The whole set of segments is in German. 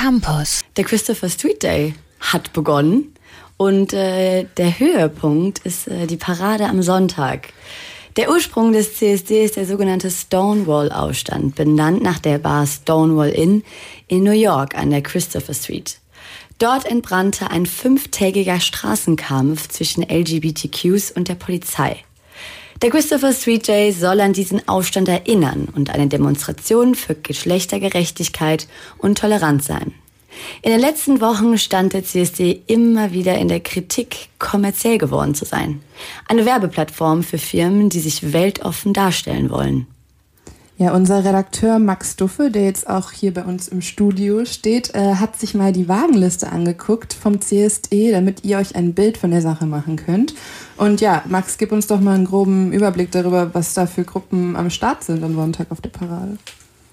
Campus. Der Christopher Street Day hat begonnen und äh, der Höhepunkt ist äh, die Parade am Sonntag. Der Ursprung des CSD ist der sogenannte Stonewall-Aufstand, benannt nach der Bar Stonewall Inn in New York an der Christopher Street. Dort entbrannte ein fünftägiger Straßenkampf zwischen LGBTQs und der Polizei. Der Christopher Street Day soll an diesen Aufstand erinnern und eine Demonstration für Geschlechtergerechtigkeit und Toleranz sein. In den letzten Wochen stand der CSD immer wieder in der Kritik, kommerziell geworden zu sein. Eine Werbeplattform für Firmen, die sich weltoffen darstellen wollen. Ja, unser Redakteur Max Duffe, der jetzt auch hier bei uns im Studio steht, äh, hat sich mal die Wagenliste angeguckt vom CSD, damit ihr euch ein Bild von der Sache machen könnt. Und ja, Max, gib uns doch mal einen groben Überblick darüber, was da für Gruppen am Start sind am Sonntag auf der Parade.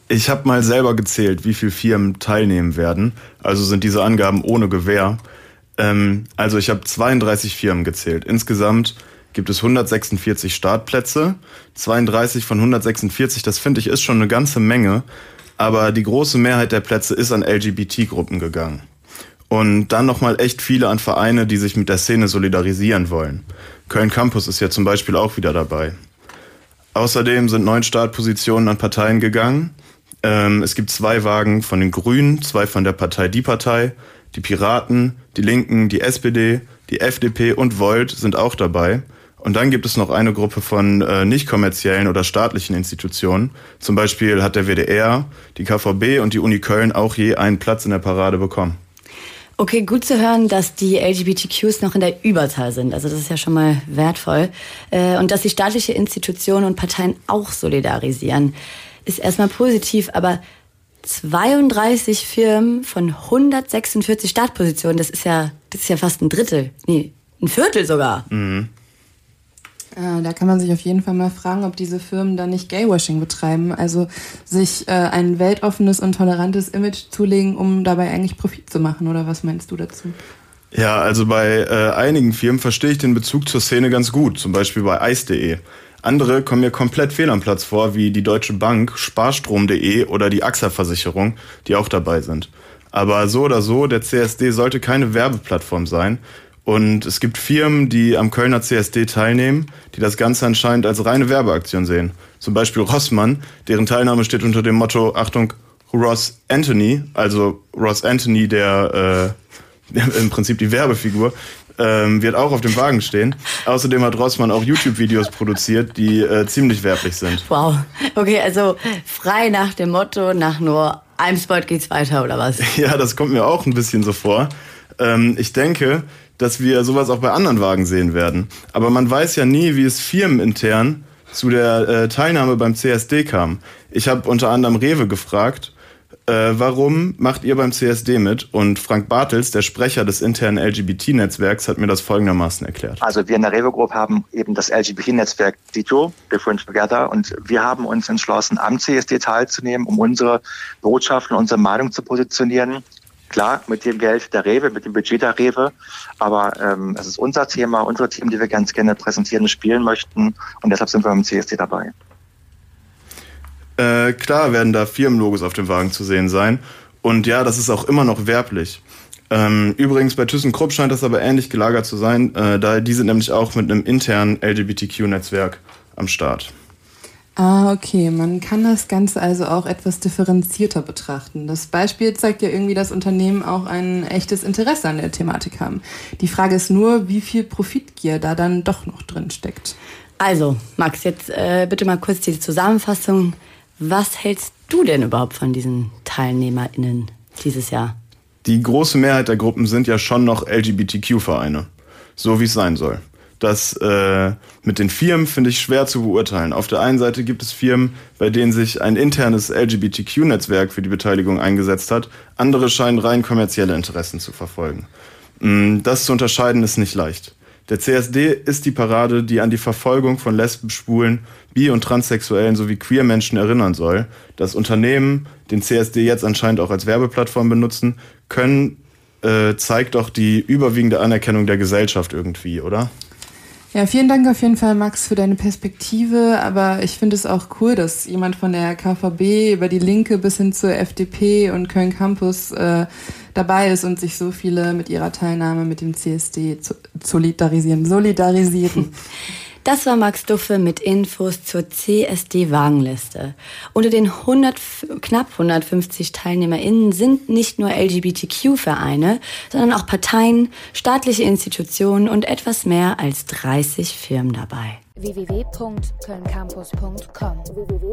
Ich habe mal selber gezählt, wie viele Firmen teilnehmen werden. Also sind diese Angaben ohne Gewähr. Ähm, also ich habe 32 Firmen gezählt. Insgesamt gibt es 146 Startplätze. 32 von 146, das finde ich ist schon eine ganze Menge. Aber die große Mehrheit der Plätze ist an LGBT-Gruppen gegangen. Und dann nochmal echt viele an Vereine, die sich mit der Szene solidarisieren wollen. Köln Campus ist ja zum Beispiel auch wieder dabei. Außerdem sind neun Startpositionen an Parteien gegangen. Ähm, es gibt zwei Wagen von den Grünen, zwei von der Partei Die Partei, die Piraten, die Linken, die SPD, die FDP und Volt sind auch dabei. Und dann gibt es noch eine Gruppe von äh, nicht kommerziellen oder staatlichen Institutionen. Zum Beispiel hat der WDR, die KVB und die Uni Köln auch je einen Platz in der Parade bekommen. Okay, gut zu hören, dass die LGBTQs noch in der Überzahl sind. Also das ist ja schon mal wertvoll. Äh, und dass die staatliche Institutionen und Parteien auch solidarisieren, ist erstmal positiv. Aber 32 Firmen von 146 Startpositionen, das ist ja, das ist ja fast ein Drittel. Nee, ein Viertel sogar. Mhm. Äh, da kann man sich auf jeden Fall mal fragen, ob diese Firmen da nicht Gaywashing betreiben. Also sich äh, ein weltoffenes und tolerantes Image zulegen, um dabei eigentlich Profit zu machen. Oder was meinst du dazu? Ja, also bei äh, einigen Firmen verstehe ich den Bezug zur Szene ganz gut. Zum Beispiel bei Eis.de. Andere kommen mir komplett fehl am Platz vor, wie die Deutsche Bank, Sparstrom.de oder die AXA-Versicherung, die auch dabei sind. Aber so oder so, der CSD sollte keine Werbeplattform sein, und es gibt Firmen, die am Kölner CSD teilnehmen, die das Ganze anscheinend als reine Werbeaktion sehen. Zum Beispiel Rossmann, deren Teilnahme steht unter dem Motto, Achtung, Ross Anthony, also Ross Anthony, der äh, im Prinzip die Werbefigur, ähm, wird auch auf dem Wagen stehen. Außerdem hat Rossmann auch YouTube-Videos produziert, die äh, ziemlich werblich sind. Wow. Okay, also frei nach dem Motto, nach nur einem Spot geht's weiter, oder was? Ja, das kommt mir auch ein bisschen so vor. Ähm, ich denke, dass wir sowas auch bei anderen Wagen sehen werden. Aber man weiß ja nie, wie es firmenintern zu der äh, Teilnahme beim CSD kam. Ich habe unter anderem Rewe gefragt, äh, warum macht ihr beim CSD mit? Und Frank Bartels, der Sprecher des internen LGBT-Netzwerks, hat mir das folgendermaßen erklärt. Also wir in der Rewe Group haben eben das LGBT-Netzwerk DITO, Different Together, und wir haben uns entschlossen, am CSD teilzunehmen, um unsere Botschaften, unsere Meinung zu positionieren Klar, mit dem Geld der Rewe, mit dem Budget der Rewe, aber ähm, es ist unser Thema, unsere Themen, die wir ganz gerne präsentieren und spielen möchten und deshalb sind wir beim CSD dabei. Äh, klar werden da Firmenlogos auf dem Wagen zu sehen sein und ja, das ist auch immer noch werblich. Ähm, übrigens, bei ThyssenKrupp scheint das aber ähnlich gelagert zu sein, äh, da die sind nämlich auch mit einem internen LGBTQ-Netzwerk am Start. Ah, okay. Man kann das Ganze also auch etwas differenzierter betrachten. Das Beispiel zeigt ja irgendwie, dass Unternehmen auch ein echtes Interesse an der Thematik haben. Die Frage ist nur, wie viel Profitgier da dann doch noch drin steckt. Also, Max, jetzt äh, bitte mal kurz die Zusammenfassung. Was hältst du denn überhaupt von diesen TeilnehmerInnen dieses Jahr? Die große Mehrheit der Gruppen sind ja schon noch LGBTQ-Vereine. So wie es sein soll. Das äh, mit den Firmen finde ich schwer zu beurteilen. Auf der einen Seite gibt es Firmen, bei denen sich ein internes LGBTQ-Netzwerk für die Beteiligung eingesetzt hat. Andere scheinen rein kommerzielle Interessen zu verfolgen. Mm, das zu unterscheiden ist nicht leicht. Der CSD ist die Parade, die an die Verfolgung von Lesben, Schwulen, Bi- und Transsexuellen sowie queer Menschen erinnern soll. Das Unternehmen, den CSD jetzt anscheinend auch als Werbeplattform benutzen, können, äh, zeigt doch die überwiegende Anerkennung der Gesellschaft irgendwie, oder? Ja, vielen Dank auf jeden Fall, Max, für deine Perspektive. Aber ich finde es auch cool, dass jemand von der KVB über die Linke bis hin zur FDP und Köln Campus äh, dabei ist und sich so viele mit ihrer Teilnahme mit dem CSD solidarisieren. solidarisieren. Das war Max Duffe mit Infos zur CSD-Wagenliste. Unter den 100, knapp 150 TeilnehmerInnen sind nicht nur LGBTQ-Vereine, sondern auch Parteien, staatliche Institutionen und etwas mehr als 30 Firmen dabei. Www.kölncampus.com www